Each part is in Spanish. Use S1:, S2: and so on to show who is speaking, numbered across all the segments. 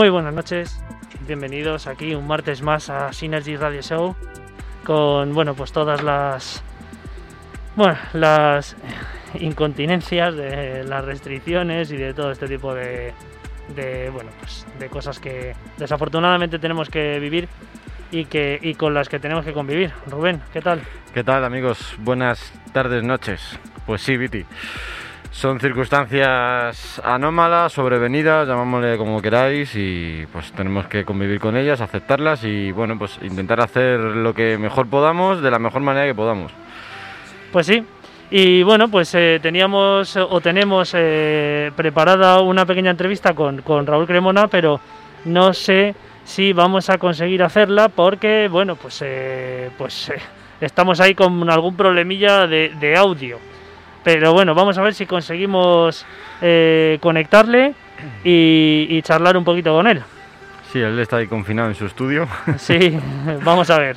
S1: Muy buenas noches, bienvenidos aquí un martes más a Synergy Radio Show con bueno pues todas las bueno las incontinencias de las restricciones y de todo este tipo de, de bueno pues de cosas que desafortunadamente tenemos que vivir y que y con las que tenemos que convivir. Rubén, ¿qué tal?
S2: ¿Qué tal amigos? Buenas tardes, noches. Pues sí, Viti. Son circunstancias anómalas, sobrevenidas, llamámosle como queráis, y pues tenemos que convivir con ellas, aceptarlas y bueno, pues intentar hacer lo que mejor podamos de la mejor manera que podamos.
S1: Pues sí. Y bueno, pues eh, teníamos o tenemos eh, preparada una pequeña entrevista con, Raúl Cremona, pero no sé si vamos a conseguir hacerla porque, bueno, pues, eh, pues estamos ahí con algún problemilla de audio. Pero bueno, vamos a ver si conseguimos eh, conectarle y, y charlar un poquito con él.
S2: Sí, él está ahí confinado en su estudio.
S1: Sí, vamos a ver.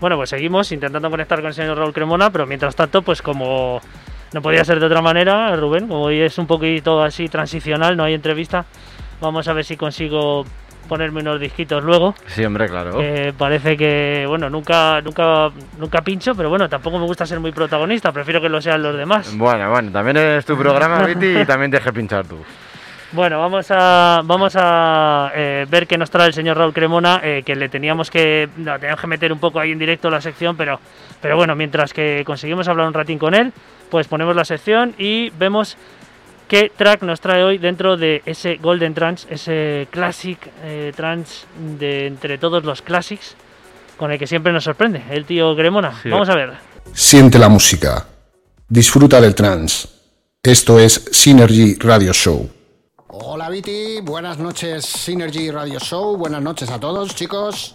S1: Bueno, pues seguimos intentando conectar con el señor Raúl Cremona, pero mientras tanto, pues como no podía ser de otra manera, Rubén, como hoy es un poquito así transicional, no hay entrevista, vamos a ver si consigo ponerme unos disquitos luego.
S2: Sí, hombre, claro.
S1: parece que, bueno, nunca, nunca, nunca pincho, pero bueno, tampoco me gusta ser muy protagonista, prefiero que lo sean los demás.
S2: Bueno, bueno, también es tu programa, Viti, y también deje pinchar tú.
S1: Bueno, vamos a, vamos a eh, ver qué nos trae el señor Raúl Cremona, eh, que le teníamos que, teníamos que meter un poco ahí en directo la sección, pero, pero bueno, mientras que conseguimos hablar un ratín con él, pues ponemos la sección y vemos qué track nos trae hoy dentro de ese Golden Trance, ese Classic eh, Trance de entre todos los Classics, con el que siempre nos sorprende, el tío Cremona. Vamos a ver.
S3: Siente la música, disfruta del trance. Esto es Synergy Radio Show.
S4: Hola Viti, buenas noches Synergy Radio Show, buenas noches a todos chicos.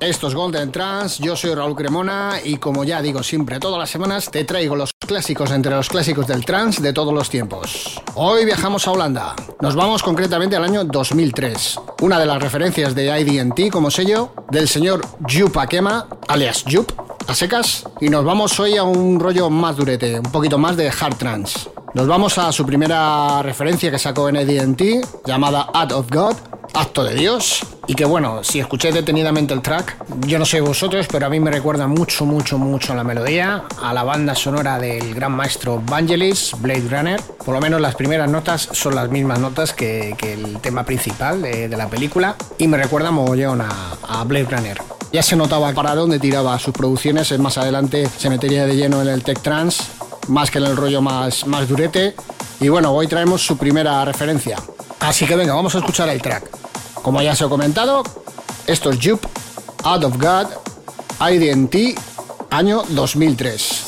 S4: Esto es Golden Trans, yo soy Raúl Cremona y como ya digo siempre todas las semanas te traigo los clásicos entre los clásicos del trans de todos los tiempos. Hoy viajamos a Holanda, nos vamos concretamente al año 2003, una de las referencias de IDT como sello del señor Jup Akema, alias Jup, a secas, y nos vamos hoy a un rollo más durete, un poquito más de hard trance. Nos vamos a su primera referencia que sacó en ADT, llamada Act of God, Acto de Dios, y que bueno, si escucháis detenidamente el track, yo no sé vosotros, pero a mí me recuerda mucho, mucho, mucho la melodía, a la banda sonora del gran maestro Vangelis, Blade Runner. Por lo menos las primeras notas son las mismas notas que, el tema principal de, la película, y me recuerda mogollón a, a Blade Runner. Ya se notaba para dónde tiraba sus producciones, más adelante se metería de lleno en el tech trance más que en el rollo más, más durete. Y bueno, hoy traemos su primera referencia. Así que venga, vamos a escuchar el track. Como ya se ha comentado, esto es Jupe, Out of God, IDT, año 2003.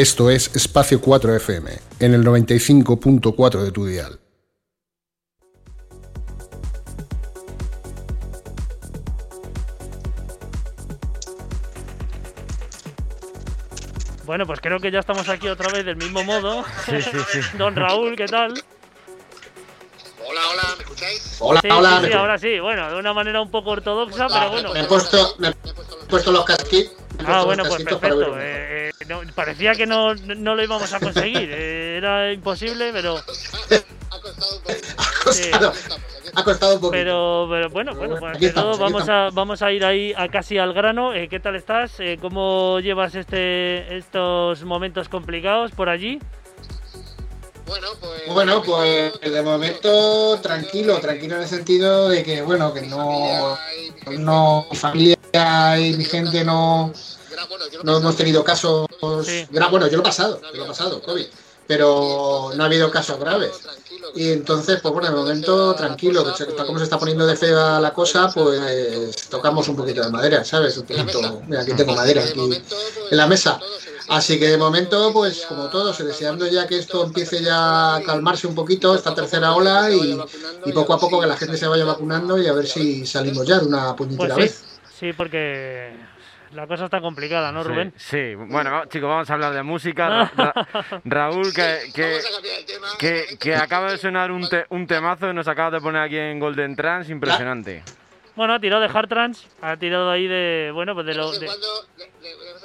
S3: Esto es Espacio 4 FM, en el 95.4 de tu dial.
S1: Bueno, pues creo que ya estamos aquí otra vez del mismo modo.
S2: Sí, sí, sí.
S1: Don Raúl, ¿qué tal?
S5: Hola, hola, ¿me escucháis?
S4: Hola,
S1: Sí,
S4: hola.
S1: sí,
S4: me-
S1: sí, ahora sí. Bueno, de una manera un poco ortodoxa, pero bueno.
S4: Me he puesto, me he puesto los casquitos.
S1: Ah, bueno, pues perfecto. eh, no, parecía que no, no lo íbamos a conseguir. eh, era imposible, pero,
S5: Ha costado un poquito.
S4: Ha costado,
S5: Estamos, aquí
S4: ha costado un poquito.
S1: pero, pero bueno, bueno, pues
S4: Aquí
S1: ante todo
S4: estamos, aquí
S1: vamos a, vamos a ir ahí a casi al grano. Eh, ¿Qué tal estás? Eh, ¿Cómo llevas este, estos momentos complicados por allí?
S5: Bueno, pues.
S4: Bueno, pues de momento tranquilo, tranquilo en el sentido de que, bueno, que no, no mi familia y mi gente no, no hemos tenido casos.
S1: Sí.
S4: gra- Bueno, yo lo he pasado, yo lo he pasado, COVID, pero no ha habido casos graves. Y entonces, pues bueno, de momento tranquilo, que se- tal como se está poniendo de fea la cosa, pues tocamos un poquito de madera, ¿sabes? Un poquito, mira, aquí tengo madera aquí en la mesa. Así que de momento, pues como todos, deseando ya que esto empiece ya a calmarse un poquito, esta tercera ola, y, y poco a poco que la gente se vaya vacunando y a ver si salimos ya de una puñetera
S1: Pues sí,
S4: vez.
S1: sí, porque la cosa está complicada, ¿no, Rubén?
S2: Sí, bueno, chicos, vamos a hablar de música. Ra- Ra- Raúl, que, que, que, que acaba de sonar un, te- un temazo y nos acaba de poner aquí en Golden Trance, impresionante.
S1: Bueno, ha tirado de Hard Trance, ha tirado ahí de, bueno, pues de lo...
S5: vez en
S1: de-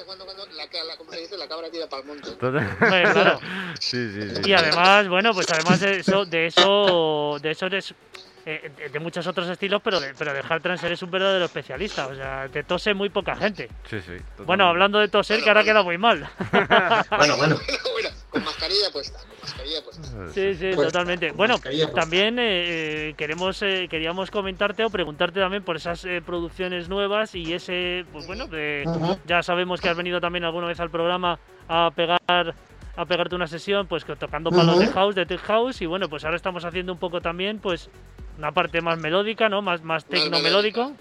S5: cuando, la, la, como se dice, la cabra tira para el monte.
S1: Hombre, claro.
S2: sí, sí, sí.
S1: Y además, bueno, pues además de eso, de eso, de eso eres eh, de- de muchos otros estilos, pero de, pero de hard trance eres un verdadero especialista. O sea, te tose muy poca gente.
S2: Sí, sí, totalmente.
S1: Bueno, hablando de toser, que ahora queda muy mal.
S4: Bueno, bueno,
S5: bueno, con mascarilla puesta, con mascarilla puesta.
S1: Sí, sí,
S4: Pues,
S1: totalmente. Bueno, también eh, eh, queremos, eh, queríamos comentarte o preguntarte también por esas eh, producciones nuevas y ese, pues bueno,
S4: Ujú.
S1: ya sabemos que has venido también alguna vez al programa a pegar a pegarte una sesión, pues tocando palos de house, de tech house y bueno, pues ahora estamos haciendo un poco también, pues una parte más melódica, ¿no? Más, más tecno melódico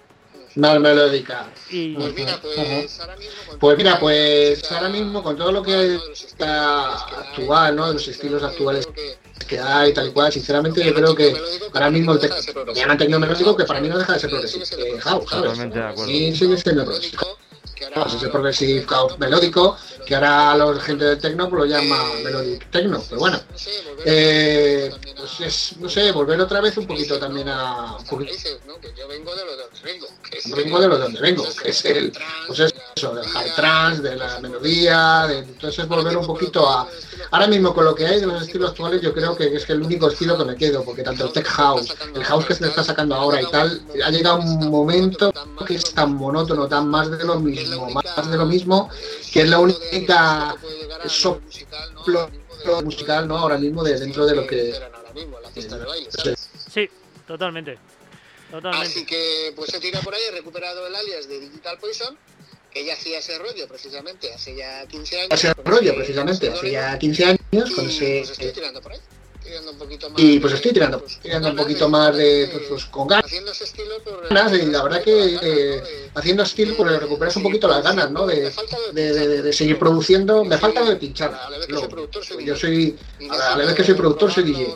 S4: mal melódica.
S1: y
S5: Pues mira, pues ahora mismo. con
S4: Pues
S5: todo
S4: mira,
S5: lo que
S4: pues
S5: está
S4: ahora mismo con todo lo que está actual, ¿no? Los estilos actuales que hay, tal y cual, sinceramente yo creo que ahora mismo el llaman tecno melódico, que para mí no deja de ser progresivo, eh, house, ¿sabes?
S2: Totalmente de acuerdo.
S4: Y sigue siendo progresivo. Vamos, ese progressive house melódico, que ahora la gente del techno pues, lo llama melodic techno, pero bueno, eh, pues es, no sé, volver otra vez un poquito también a... Un poquito,
S5: Yo vengo de lo de donde vengo. que es-
S4: vengo de lo donde vengo, que es el, pues eso, del hard trance, de la melodía, de, entonces volver un poquito a... Ahora mismo con lo que hay de los estilos actuales yo creo que es el único estilo que me quedo, porque tanto el tech house, el house que se está sacando ahora y tal, ha llegado un momento que es tan monótono, tan más de lo mismo, más de lo mismo, que es la única soplo musical, ¿no? Ahora mismo de dentro de lo que...
S1: sí, totalmente. Totalmente.
S5: Así que pues he tirado por ahí, he recuperado el alias de Digital Poison, que ya hacía ese rollo precisamente hace ya 15 años.
S4: Ese rollo precisamente, hace ya 15 años,
S5: y,
S4: con ese...
S5: pues estoy tirando por ahí. Tirando un poquito más
S4: Y pues estoy tirando,
S5: pues,
S4: tirando un
S5: ganas
S4: poquito más de,
S5: eh,
S4: pues, pues, con ganas,
S5: haciendo ese estilo pues,
S4: y la verdad que eh, haciendo estilo pues recuperas un poquito las ganas, ¿no? De, de, de- de seguir produciendo, me falta de pinchar.
S5: A la vez que
S4: no.
S5: soy productor, soy
S4: Yo
S5: DJ.
S4: soy, a la, vez que soy productor, soy DJ.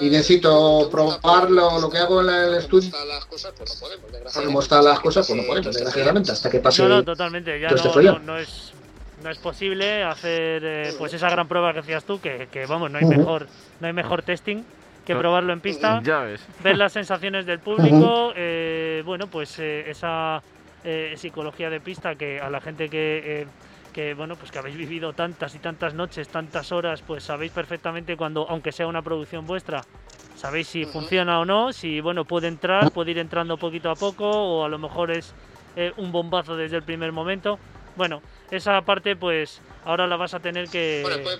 S4: Y necesito probarlo, lo que hago en el estudio,
S5: están las cosas, pues no podemos,
S4: cómo
S5: desgraciadamente.
S4: están las cosas, pues no podemos, desgraciadamente, hasta que pase...
S1: No, no, totalmente. Ya
S4: todo este
S1: no, no, no es, no es posible hacer eh, pues esa gran prueba que hacías tú, que, que, vamos, no hay mejor, no hay mejor testing que probarlo en pista,
S2: Ya ves.
S1: ver las sensaciones del público, eh, bueno, pues eh, esa eh, psicología de pista que a la gente que, eh, que bueno, pues que habéis vivido tantas y tantas noches, tantas horas, pues sabéis perfectamente cuando, aunque sea una producción vuestra, sabéis si funciona o no, si bueno puede entrar, puede ir entrando poquito a poco, o a lo mejor es eh, un bombazo desde el primer momento. Bueno, esa parte pues ahora la vas a tener que...
S5: Bueno, puede-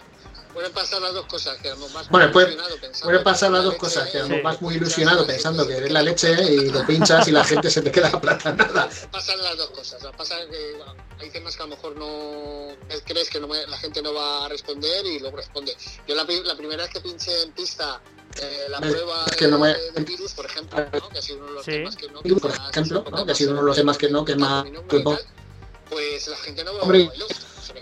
S5: pueden pasar las dos cosas, que éramos más
S4: Bueno, puede-
S5: ilusionado pensando
S4: Puede pasar
S5: que
S4: las
S5: la
S4: dos
S5: leche
S4: cosas, que
S5: es-
S1: Sí.
S4: vas muy ilusionado pensando que eres la leche y lo pinchas y la gente se te queda aplatanada.
S5: pasan las dos cosas. Pasa que bueno, hay temas que a lo mejor no crees que no me- la gente no va a responder y luego responde. Yo la, la primera vez que pinché en pista eh, la
S4: Es
S5: prueba
S4: que no me-
S5: de, de virus, por ejemplo, ¿no? que ha sido uno de los
S1: Sí.
S5: temas que no.
S4: Por ejemplo, ¿no? que ha sido uno de los temas que no, que más...
S5: pues la gente no
S4: Hombre.
S5: bailó.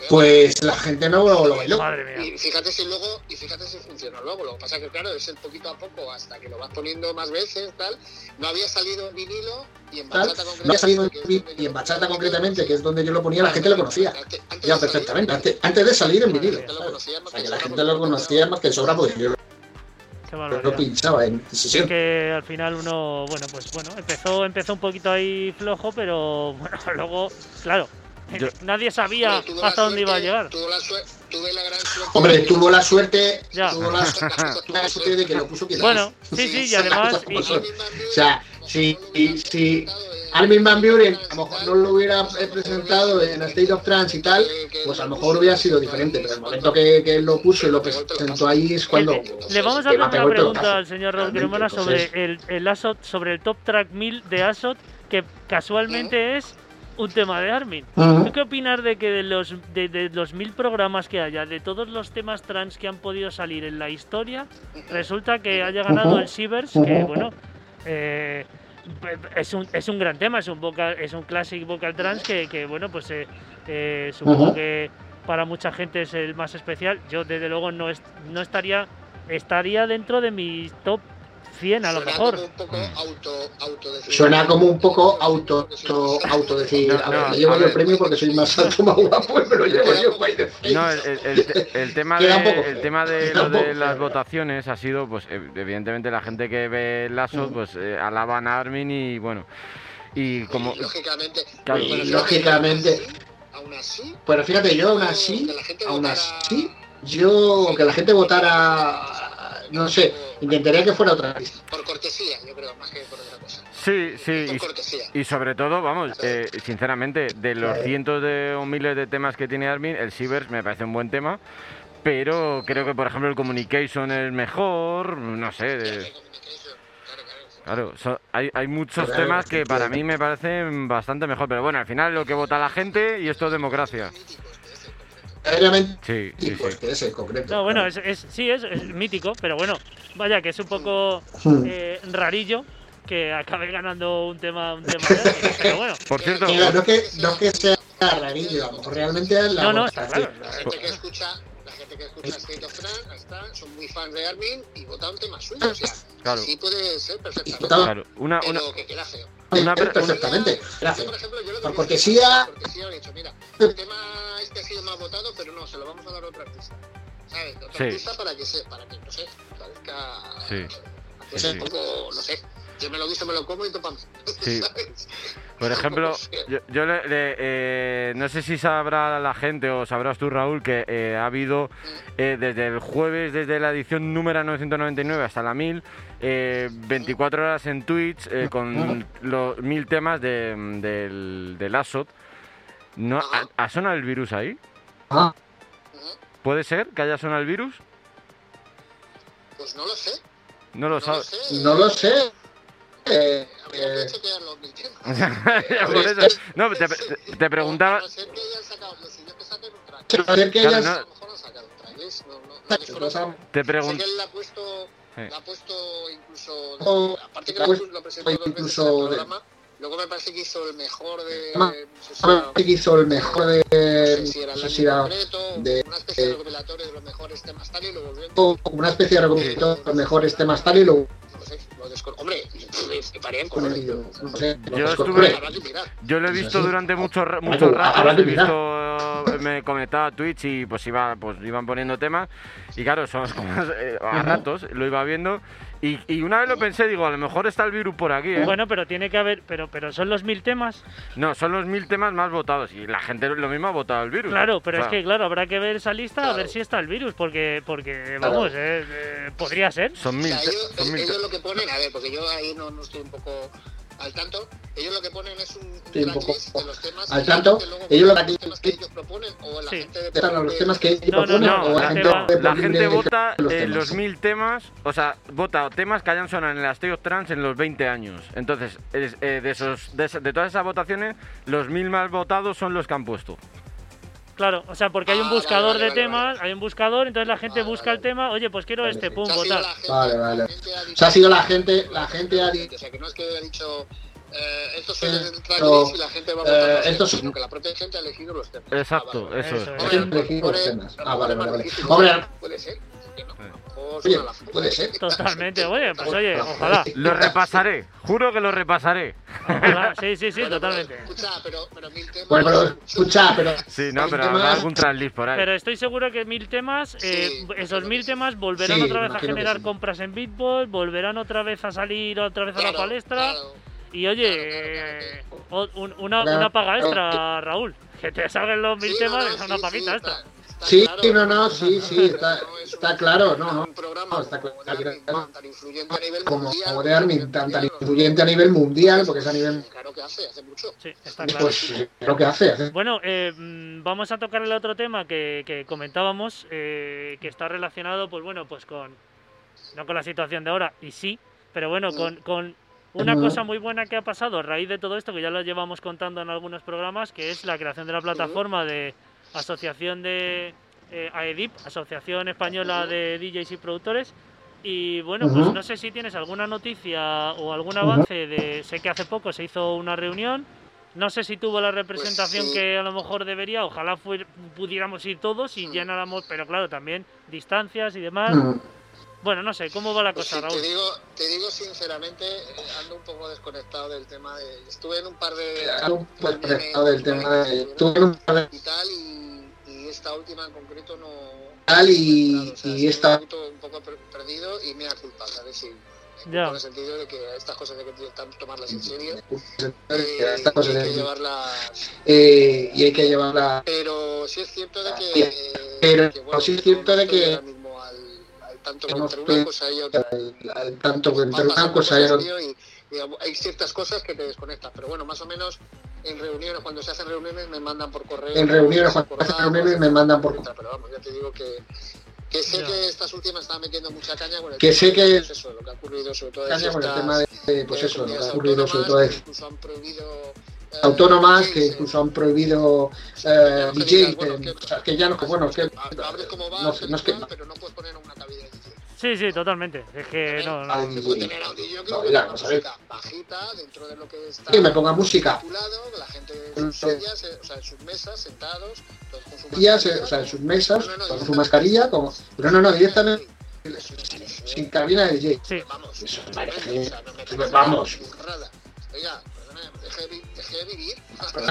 S4: Pues la gente no lo bailó.
S1: Madre mía.
S5: Y fíjate si luego, y fíjate si funcionó luego. Lo que pasa que claro, es el poquito a poco hasta que lo vas poniendo más veces, tal. No había salido en vinilo y en
S4: Tal,
S5: bachata
S4: No había
S5: concretamente.
S4: salido en
S5: es
S4: vi-
S5: donde
S4: y
S5: yo-
S4: en bachata concretamente, que es donde yo lo ponía, la gente lo conocía.
S5: Antes- antes
S4: Ya perfectamente. Antes, antes de salir en vinilo.
S5: Lo que
S4: la gente lo
S5: lo
S4: conocía más que sobra porque yo
S1: Qué barbaridad.
S4: pinchaba en
S1: Sí
S4: sesión.
S1: que al final uno, bueno, pues bueno, empezó, empezó un poquito ahí flojo, pero bueno, luego, claro,
S2: Yo-
S1: nadie sabía hasta dónde iba a llegar.
S5: Tuve la, suer- tuve la gran suerte.
S4: Hombre, tuvo la suerte,
S1: Ya.
S4: tuvo la, tuvo la suerte de que lo puso quien
S1: Bueno, sí, sí, y además, y-
S4: O sea, si, y- si Armin Van Buren a lo mejor no lo hubiera eh, presentado en State of Trance y tal, pues a lo mejor hubiera sido diferente, pero el momento que, que él lo puso y lo presentó ahí es cuando...
S1: Eh, le vamos a hacer una pregunta al señor
S4: Realmente,
S1: Cremona sobre el, el ASOT, sobre el Top Track 1000 de ASOT, que casualmente es un tema de Armin. ¿Tú qué opinas de que de los, de, de los mil programas que haya, de todos los temas trans que han podido salir en la historia, resulta que haya ganado el Sivers, que bueno, eh, es un, es un gran tema, es un vocal, es un classic vocal trans que, que, bueno, pues eh, eh, supongo que para mucha gente es el más especial. Yo desde luego no, es, no estaría, estaría dentro de mi top 100 a lo
S5: Suena
S1: mejor.
S5: como un poco auto, autodefinido.
S4: Suena como un poco auto, auto, auto decir,
S2: No,
S4: a ver,
S2: no,
S4: me llevo
S2: a
S4: yo el
S2: ver.
S4: premio porque soy más alto, más guapo, y me lo llevo yo by the.
S2: No, el, el- el te- el tema de, el tema de lo de las votaciones ha sido, pues ev- evidentemente la gente que ve Lasso,
S4: Mm.
S2: pues eh, alaban a Armin y bueno, y como...
S5: Y lógicamente,
S2: Claro.
S5: pero
S4: Y
S5: fíjate,
S4: lógicamente-
S5: aún así,
S4: Pero fíjate, yo aún así, aún así, yo, que la gente votara, no sé, intentaría que fuera otra lista.
S5: por cortesía, yo creo, más que por otra cosa.
S2: Sí, sí,
S5: Por
S2: y,
S5: cortesía.
S2: y sobre todo, vamos, eh, sinceramente, de los
S4: Sí.
S2: cientos de o miles de temas que tiene Armin, el Sivers me parece un buen tema, pero creo que, por ejemplo, el Communication es mejor, no sé, de-
S5: Claro, claro.
S2: Claro, so- hay, hay muchos
S4: Claro,
S2: temas que para mí me parecen bastante mejor, pero bueno, al final lo que vota la gente y esto es democracia.
S4: Obviamente,
S2: Sí, sí,
S4: pues
S2: sí.
S4: que es el concreto.
S1: No, bueno, es, es- sí, es, es mítico, pero bueno, vaya que es un poco eh, rarillo que acabe ganando un tema, un tema de Armin, pero bueno.
S2: Por cierto,
S4: Mira, no es que, no es que sea rarillo, a lo mejor realmente la
S1: No, no, está
S4: votación-
S1: claro.
S5: La gente que escucha, la gente que escucha State of Trance está- son muy fans de Armin y votan temas suyos. O sea,
S2: Claro.
S5: sí puede ser perfectamente.
S4: Votaba-
S2: claro, una, una,
S5: Pero que queda feo.
S2: Una
S4: perfectamente.
S5: Yo,
S4: Gracias.
S5: por ejemplo, yo lo que
S4: Por
S5: hubiera
S4: cortesía-
S5: hecho, por cortesía hubiera dicho, mira, el tema este ha sido más votado, pero no, se lo vamos a dar a otro artista. ¿Sabes?
S2: Sí.
S5: artista para que se, para que, no sé, parezca.
S2: Sí.
S5: que
S2: Sí,
S5: sea
S2: sí.
S5: un poco, no sé. Yo me lo guiso, me lo como y topame.
S2: Sí.
S5: ¿Sabes?
S2: Por ejemplo, yo, yo le- le- eh, no sé si sabrá la gente o sabrás tú, Raúl, que eh, ha habido eh, desde el jueves, desde la edición número 999 hasta la 1000, eh, 24 horas en Twitch eh, con los mil temas de, del, del ASOT. ¿No, ha, ha sonado el virus ahí?
S4: Ah.
S2: ¿Puede ser que haya sonado el virus?
S5: Pues no lo sé.
S2: No lo
S5: No lo
S2: sabes.
S5: sé.
S4: no lo sé. Eh, eh.
S2: Por eso. No, te, te- te preguntaba. Te pregunto.
S5: ha puesto, incluso,
S4: Oh,
S5: aparte que lo,
S4: puesto
S5: lo presentó dos veces en el programa, luego me parece que hizo el mejor de,
S4: Ma-
S5: no sé si era-
S4: que hizo el mejor de,
S5: no sé si era
S4: no
S5: el
S4: sé
S5: año
S4: si era
S5: concreto,
S4: de-
S5: una especie de recopilatorio de los mejores temas tal y lo volvió
S4: o una especie de recopilatorio de los mejores temas tal y lo
S5: hombre, parían con
S2: Yo estuve-. Yo lo he visto durante muchos ra-
S4: Habrá
S2: muchos
S4: que-
S2: ratos,
S4: habrá que
S2: he visto, me conectaba a Twitch y pues iba, pues iban poniendo temas y claro, son como eh, a ratos lo iba viendo y, y una vez lo pensé, digo, a lo mejor está el virus por aquí, ¿eh?
S1: Bueno, pero tiene que haber, pero, pero son los mil temas.
S2: No, son los mil temas más votados y la gente lo mismo ha votado el virus.
S1: Claro, pero
S2: O
S1: es que claro, habrá que ver esa lista a ver si está el virus, porque, porque
S4: Claro.
S1: vamos, eh, eh, podría ser.
S2: son
S5: O
S2: mil,
S5: sea, ellos,
S2: son mil
S5: ellos
S2: te-
S5: lo que ponen, a ver, porque yo ahí no, no estoy un poco al tanto, ellos lo que ponen es un, un
S4: Estoy un poco
S5: de los temas
S4: al tanto, ellos lo que-
S5: los temas que ellos proponen o la
S1: Sí.
S5: gente de
S4: los temas que ellos
S1: No, no,
S4: proponen
S1: no,
S4: o
S1: la
S4: la
S1: gente va-
S2: La vota
S4: los
S2: eh, los mil temas, o sea, vota temas que hayan sonado en el Asteo Trans en los 20 años. Entonces, es- eh, de, esos, de, esa- de todas esas votaciones, los mil más votados son los que han puesto.
S1: Claro, o sea, porque hay un
S5: Ah, vale,
S1: buscador
S5: vale,
S1: de
S5: vale,
S1: temas, hay un buscador, entonces la gente
S5: Vale,
S1: busca
S5: vale.
S1: el tema, oye, pues quiero
S4: Vale,
S1: este,
S4: sí.
S1: pum, votar.
S4: Vale, vale. O sea, ha sido la gente, la gente ha
S5: dicho, o sea, que no es que haya dicho eh, estos son tracklist y la gente va a votar
S6: eh,
S5: los
S6: estos-
S5: sino que la propia gente ha elegido los temas.
S2: Exacto,
S5: Ah, vale.
S2: eso es.
S1: Eso es.
S6: Temas. Ah, vale, vale, vale. Hombre,
S5: Puede ser.
S6: Puede ser.
S1: Totalmente, oye, pues oye, ojalá.
S2: Lo repasaré, juro que lo repasaré.
S1: ojalá. Sí, sí, sí, totalmente.
S5: pero, Escucha, pero, pero mil temas.
S6: bueno, pero escucha, pero.
S2: Sí, no, pero habrá algún translist por ahí.
S1: Pero estoy seguro que mil temas, eh, esos mil temas volverán
S6: Sí,
S1: otra vez a generar
S6: sí.
S1: compras en Bitball, volverán otra vez a salir otra vez a la palestra.
S5: claro.
S1: Y oye,
S5: Claro,
S1: una, paga extra, Raúl. Que te salgan los mil
S5: Sí,
S1: temas,
S5: no, no,
S1: es una paguita extra.
S5: Está-
S6: Sí,
S5: claro.
S6: no, no, sí, sí, está,
S5: No es
S6: está
S5: un-
S6: claro, no, no.
S5: Un programa
S6: No, está
S5: como
S6: claro,
S5: de Armin
S6: claro.
S5: Van, tan influyente a nivel
S6: Como,
S5: mundial.
S6: como de Armin, tan, tan influyente a nivel mundial, porque es a nivel.
S5: Claro que hace, hace mucho.
S1: Sí, está claro.
S6: Pues lo que hace. hace-
S1: Bueno, eh, mm, vamos a tocar el otro tema que, que comentábamos, eh, que está relacionado, pues bueno, pues con, no con la situación de ahora, y sí, pero bueno, con, con una
S6: Ujú.
S1: cosa muy buena que ha pasado a raíz de todo esto, que ya lo llevamos contando en algunos programas, que es la creación de la plataforma de Asociación de eh, AEDIP, Asociación Española de DJs y Productores. Y bueno, pues no sé si tienes alguna noticia o algún avance de. Sé que hace poco se hizo una reunión. No sé si tuvo la representación
S5: sí.
S1: que a lo mejor debería. Ojalá pudiéramos ir todos y
S5: Mm.
S1: llenáramos, pero claro, también distancias y demás.
S6: Mm.
S1: Bueno, no sé, ¿cómo va la
S5: Pues
S1: cosa,
S5: sí,
S1: Raúl?
S5: te digo, te digo sinceramente, eh, ando un poco desconectado del tema de. Estuve en un par de.
S6: Ando un poco desconectado del tema de- estuve en un par de-
S5: Y tal, y, y esta última en concreto no.
S6: Tal, y-
S5: o sea,
S6: y esta-
S5: Un poco, perdido y me da culpa, ¿sabes? Sí, me
S1: Ya.
S5: en el sentido de que estas cosas hay que tomarlas en serio.
S6: Estas
S5: eh,
S6: cosas
S5: y hay que llevarlas.
S6: eh, y hay que llevarla.
S5: Pero sí es cierto de que. Eh,
S6: Pero
S5: que, bueno,
S6: sí es cierto de que-
S5: tanto
S6: estoy-
S5: una cosa y otra.
S6: tanto entre una cosa y otra.
S5: hay ciertas cosas que te desconectan. Pero bueno, más o menos en reuniones, cuando se hacen reuniones, me mandan por correo.
S6: En reuniones, cuando se hacen reuniones, me mandan por
S5: etcétera. Pero vamos, ya te digo que. Que sé que estas últimas están metiendo mucha caña con el
S6: Que
S5: tema
S6: sé
S5: de,
S6: que-
S5: pues eso, lo que ha ocurrido sobre todo
S6: Caña con el tema de, pues eso, lo que ha ocurrido sobre todo es
S5: incluso han prohibido
S6: autónomas que incluso han prohibido eh,
S5: que
S6: DJs,
S5: que-
S6: que ya no, que bueno, que no, sé- no es que
S5: pero no puedes poner una cabina de DJ.
S1: Sí, sí, totalmente. Es que no, no.
S6: Ay,
S5: Se puede tener audio, yo creo
S6: no,
S5: que
S6: ya, ver.
S5: música bajita dentro de lo que está
S6: que me ponga música.
S5: que la gente en sus sillas, o sea, en sus mesas, sentados, todos con su mascarilla,
S6: o sea, en sus mesas
S5: No, no, no,
S6: con su mascarilla como pero no no directamente. Sin cabina de DJ
S1: Sí,
S5: Vamos,
S6: Eso vamos.
S5: Oiga, deje, vi- deje de vivir.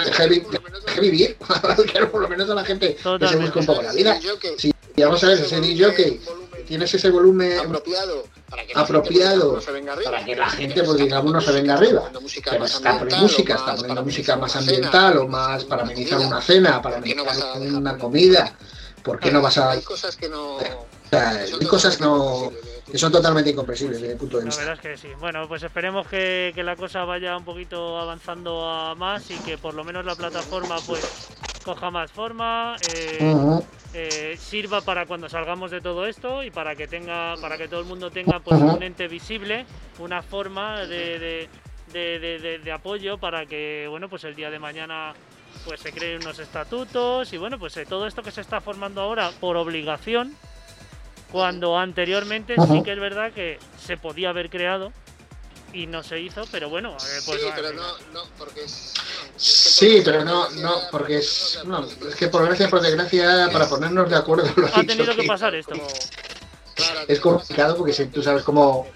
S6: Deje vi-
S5: Por lo menos
S6: que vivir. por lo menos a la gente que se busque un poco la vida. Sí, y vamos a ver ese DJ tienes ese volumen
S5: apropiado para que la
S6: apropiado
S5: gente, pues, no
S6: para que la gente pues digamos no se venga arriba. pero
S5: más
S6: está poniendo
S5: ambiental,
S6: música,
S5: o
S6: está
S5: más
S6: poniendo
S5: para
S6: música más ambiental
S5: cena,
S6: o más para amenizar una cena, para
S5: ¿Por qué no
S6: amenizar una comida. ¿Por qué no vas a...?
S5: Hay cosas que no...
S6: O sea, hay cosas no, que son totalmente incomprensibles desde mi punto de
S1: la
S6: vista.
S1: verdad es que sí. Bueno, pues esperemos que, que la cosa vaya un poquito avanzando a más y que por lo menos la plataforma pues coja más forma, eh, eh, sirva para cuando salgamos de todo esto y para que tenga, para que todo el mundo tenga pues un ente visible, una forma de, de, de- de- de- de apoyo para que bueno pues el día de mañana pues se creen unos estatutos y bueno pues eh, todo esto que se está formando ahora por obligación cuando anteriormente sí que es verdad que se podía haber creado y no se hizo pero bueno eh, pues
S5: sí, pero no, no, porque es... no, es que
S6: Sí,
S5: por
S6: pero no,
S5: desgracia,
S6: no, porque
S5: por
S6: es, no, es que por gracia, por desgracia, para ponernos de acuerdo, lo
S1: ha
S6: dicho,
S1: tenido que
S6: que
S1: pasar esto.
S5: Claro,
S6: es complicado porque si tú sabes cómo,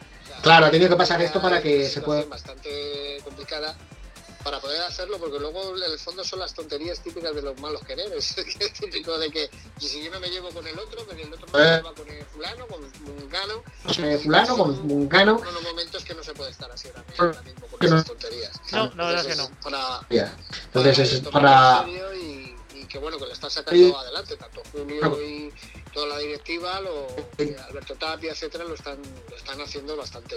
S6: Claro, ha tenido que pasar esto para que se pueda-
S5: bastante complicada para poder hacerlo, porque luego en el fondo son las tonterías típicas de los malos quereres. es típico de que si yo no me llevo con el otro, que el otro no
S6: Eh.
S5: se lleva con el fulano, con el mungano.
S6: no sé, fulano, con mungano,
S5: Son unos momentos que no se puede estar así ahora mismo, ahora mismo con
S6: no.
S5: esas tonterías.
S1: No, la verdad es que no.
S5: Para.
S6: Entonces es para...
S5: serio y, y que bueno, que lo están
S6: Sí.
S5: sacando adelante, tanto Julio
S6: Claro.
S5: y toda la directiva, lo,
S6: Sí.
S5: Alberto Tapia, etcétera, lo están, lo están haciendo bastante,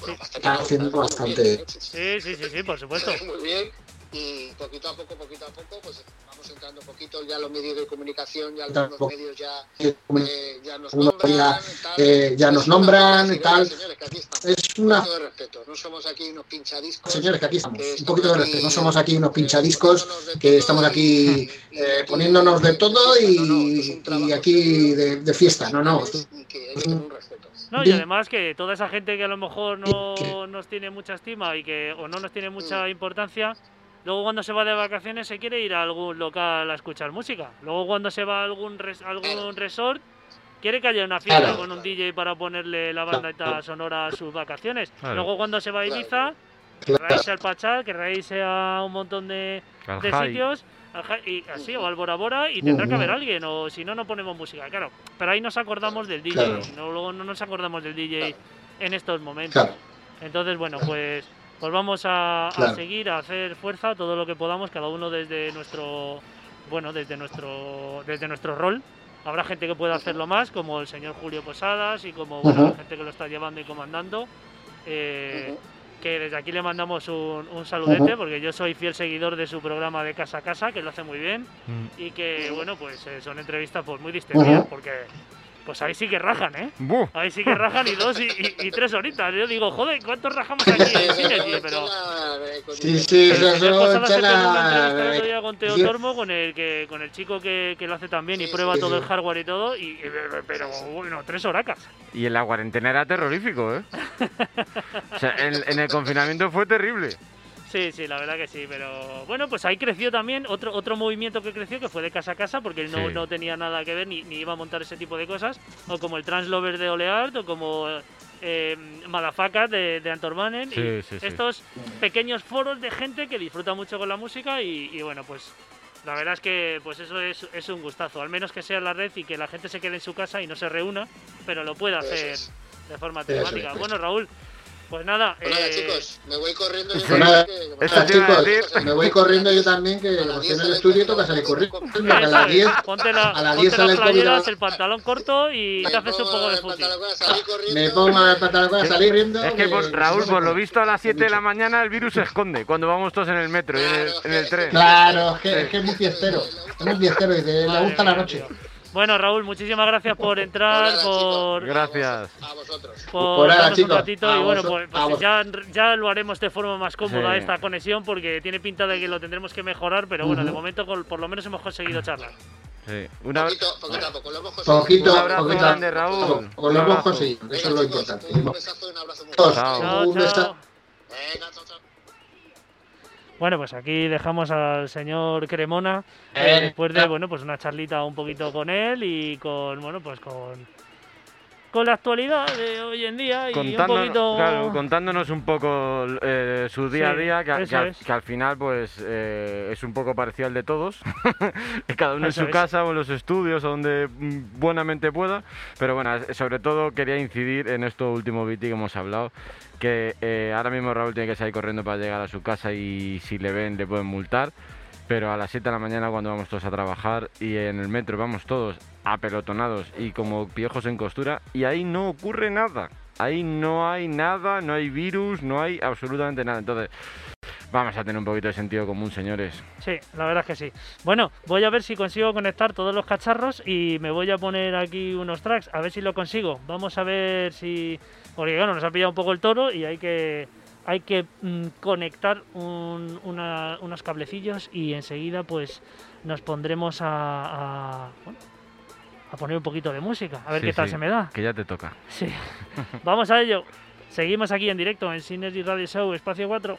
S5: bueno, bastante,
S6: Están haciendo bastante-
S5: bien, ¿eh? Sí, sí,
S1: sí, sí, por supuesto.
S5: muy bien y poquito a poco, poquito a poco, pues vamos entrando un poquito ya los medios de comunicación, ya algunos
S6: poco.
S5: medios ya,
S6: eh,
S5: ya nos nombran,
S6: ya,
S5: tal.
S6: eh, ya
S5: Es
S6: nos
S5: una
S6: nombran y tal.
S5: decir, "Oye, señores, que aquí estamos".
S6: Es
S5: Un
S6: una...
S5: poquito de respeto, no somos aquí unos pinchadiscos.
S6: Señores, que aquí estamos.
S5: que
S6: Un poquito de respeto. No somos aquí unos
S5: eh,
S6: pinchadiscos que estamos aquí eh, poniéndonos de todo y,
S5: un
S6: y aquí de, de fiesta. No, no.
S5: y que hay que tener un respeto.
S1: No, y además que toda esa gente que a lo mejor no nos tiene mucha estima y que o no nos tiene mucha
S5: Mm.
S1: importancia, luego cuando se va de vacaciones se quiere ir a algún local a escuchar música. Luego cuando se va a algún res- algún resort quiere que haya una fiesta
S6: Claro.
S1: con un DJ para ponerle la banda sonora a sus vacaciones.
S2: Claro.
S1: Luego cuando se va a. Ibiza,
S6: Claro.
S1: querrá al Pachá, querrá irse a un montón de,
S2: Al
S1: de sitios y así o al Bora Bora y tendrá que haber alguien o si no no ponemos música claro pero ahí nos acordamos del DJ
S6: Claro.
S1: no luego no nos acordamos del DJ en estos momentos
S6: Claro.
S1: entonces bueno pues pues vamos a, seguir a hacer fuerza todo lo que podamos cada uno desde nuestro bueno desde nuestro desde nuestro rol. Habrá gente que pueda hacerlo más como el señor Julio Posadas y como bueno, la gente que lo está llevando y comandando. Eh, que desde aquí le mandamos un, un saludete porque yo soy fiel seguidor de su programa de casa a casa que lo hace muy bien
S2: Mm.
S1: y que bueno pues eh, son entrevistas pues muy distendidas porque pues ahí sí que rajan eh
S2: Buh.
S1: ahí sí que rajan y dos y, y- y tres horitas yo digo joder cuántos rajamos aquí en pero
S6: Sí, sí,
S1: Posadas se una con Teo
S6: Sí.
S1: Tormo con el que con el chico que, que lo hace también y
S5: Sí,
S1: prueba
S6: sí,
S1: todo
S6: sí.
S1: el hardware y todo y y- pero bueno tres horacas
S2: Y en la cuarentena era terrorífico, ¿eh? O sea, en, en el confinamiento fue terrible.
S1: Sí, sí, la verdad que sí, pero bueno, pues ahí creció también otro otro movimiento que creció que fue de casa a casa porque él no,
S2: Sí.
S1: no tenía nada que ver ni, ni iba a montar ese tipo de cosas, o como el Translover de Oleart o como eh, Madafaka de, de Anton Mannen,
S2: Sí,
S1: y
S2: sí, sí.
S1: estos pequeños foros de gente que disfruta mucho con la música y, y bueno, pues la verdad es que pues eso es, es un gustazo, al menos que sea la red y que la gente se quede en su casa y no se reúna, pero lo pueda hacer de forma
S6: es.
S1: Bueno, Raúl, pues nada,
S5: Pues nada,
S1: eh,
S5: chicos, me voy corriendo. yo
S2: Sí.
S5: también,
S6: Nada,
S5: que-
S2: eso te a
S6: chicos,
S2: decir.
S6: me voy corriendo yo también, que
S5: A las
S6: como
S5: 10
S6: estoy en el estudio
S5: el
S6: toca salir
S5: COVID.
S6: corriendo. A
S1: Eso
S6: las
S1: es,
S6: 10
S1: Ponte, la,
S6: a las
S1: ponte
S6: 10 sale
S1: las
S6: el COVID,
S1: playeras,
S6: a-
S1: el pantalón corto y
S5: Me
S1: te haces un poco de
S5: el corriendo.
S6: me pongo el pantalón para salir riendo.
S2: Es que, por- Raúl, por lo visto a las 7 de la mañana el virus se esconde cuando vamos todos en el metro y en el, en el tren.
S6: Claro, es que, es que es muy fiestero. Es muy fiestero y le
S1: Madre
S6: gusta la noche.
S1: tío. Bueno, Raúl, muchísimas gracias por entrar,
S5: nada,
S1: por,
S2: Gracias.
S5: A vosotros.
S1: por
S6: nada,
S1: darnos un ratito
S6: a
S1: y bueno, pues, pues ya, ya lo haremos de forma más cómoda
S2: Sí.
S1: esta conexión porque tiene pinta de que lo tendremos que mejorar, pero bueno, de momento por lo menos hemos conseguido charlar.
S2: Sí. Una-
S5: Poquito, poquito a poco, lo hemos conseguido.
S6: Poquito,
S2: Un abrazo
S6: poquito.
S2: grande, Raúl.
S6: Con
S2: Un
S6: lo hemos conseguido, eso es lo importante.
S5: Un besazo y un abrazo muy.
S2: Chao.
S6: Un
S1: Chao,
S6: beso.
S1: chao.
S5: Venga, chao, chao.
S1: Bueno, pues aquí dejamos al señor Cremona eh, después de bueno, pues una charlita un poquito con él y con bueno, pues con con la actualidad de hoy en día y un poquito
S2: claro, contándonos un poco eh, su día a día, que, al-
S1: es.
S2: que al final pues eh, es un poco parecido al de todos, cada uno
S1: Eso
S2: en su
S1: es.
S2: casa o en los estudios o donde mm, buenamente pueda, pero bueno, es- sobre todo quería incidir en esto último, Viti, que hemos hablado, que eh, ahora mismo Raúl tiene que salir corriendo para llegar a su casa y si le ven le pueden multar, pero a las 7 de la mañana cuando vamos todos a trabajar y en el metro vamos todos apelotonados y como piojos en costura y ahí no ocurre nada. Ahí no hay nada, no hay virus, no hay absolutamente nada. Entonces, vamos a tener un poquito de sentido común, señores.
S1: Sí, la verdad es que sí. Bueno, voy a ver si consigo conectar todos los cacharros y me voy a poner aquí unos tracks, a ver si lo consigo. Vamos a ver si... Porque claro, nos ha pillado un poco el toro y hay que, hay que mm, conectar un- una- unos cablecillos y enseguida pues nos pondremos a, a, bueno, a poner un poquito de música, a ver
S2: Sí,
S1: qué tal
S2: sí,
S1: se me da.
S2: Que ya te toca.
S1: Sí. Vamos a ello. Seguimos aquí en directo en Synergy Radio Show, Espacio 4.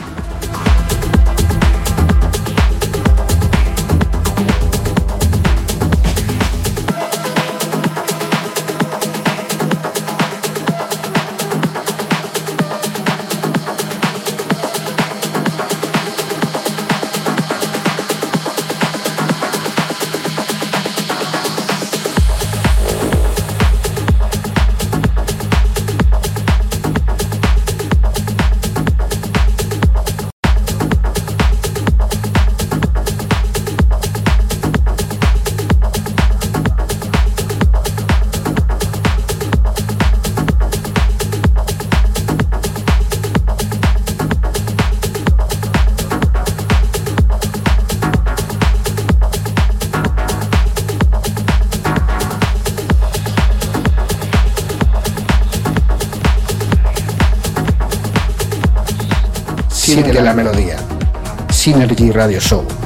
S4: Sigue la melodía. Synergy Radio Show.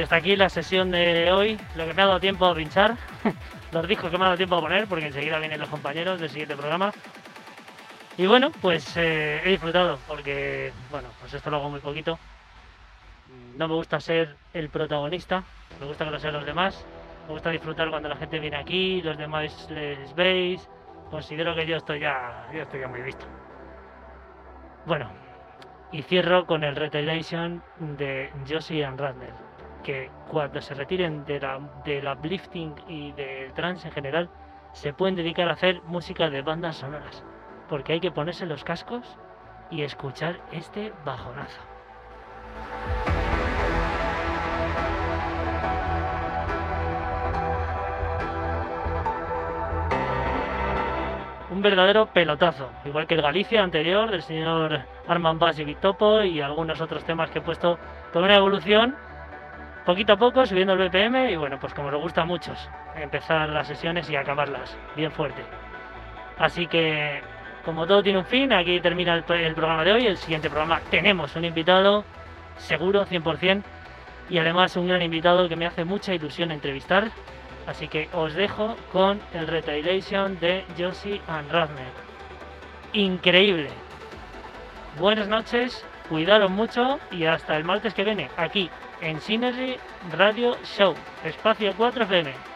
S1: Y hasta aquí la sesión de hoy, lo que me ha dado tiempo a pinchar, los discos que me ha dado tiempo a poner, porque enseguida vienen los compañeros del siguiente programa. Y bueno, pues eh, he disfrutado, porque, bueno, pues esto lo hago muy poquito. No me gusta ser el protagonista, me gusta que lo sean los demás. Me gusta disfrutar cuando la gente viene aquí, los demás les veis. Considero que yo estoy ya, yo estoy ya muy visto. Bueno, y cierro con el Retaliation de Josie and Radner que cuando se retiren de la, del uplifting y del trance en general, se pueden dedicar a hacer música de bandas sonoras, porque hay que ponerse los cascos y escuchar este bajonazo. Un verdadero pelotazo, igual que el Galicia anterior del señor Arman Bass y Topo y algunos otros temas que he puesto con una evolución poquito a poco, subiendo el BPM y bueno, pues como nos gusta muchos, empezar las sesiones y acabarlas bien fuerte. Así que, como todo tiene un fin, aquí termina el, programa de hoy. El siguiente programa tenemos un invitado, seguro, 100%, y además un gran invitado que me hace mucha ilusión entrevistar. Así que os dejo con el Retaliation de Josie and Radner. Increíble. Buenas noches, cuidaros mucho y hasta el martes que viene, aquí en Synergy Radio Show, espacio 4 FM.